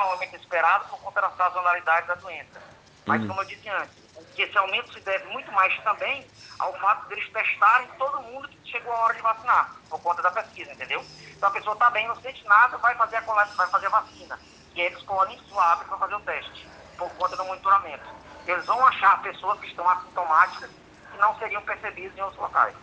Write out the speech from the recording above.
Aumento esperado por conta da sazonalidade da doença. Mas, hum. como eu disse antes, esse aumento se deve muito mais também ao fato deles testarem todo mundo que chegou a hora de vacinar, por conta da pesquisa, entendeu? Então a pessoa está bem, não sente nada, vai fazer a coleta, vai fazer a vacina. E eles colhem suave para fazer o teste, por conta do monitoramento. Eles vão achar pessoas que estão assintomáticas que não seriam percebidas em outros locais.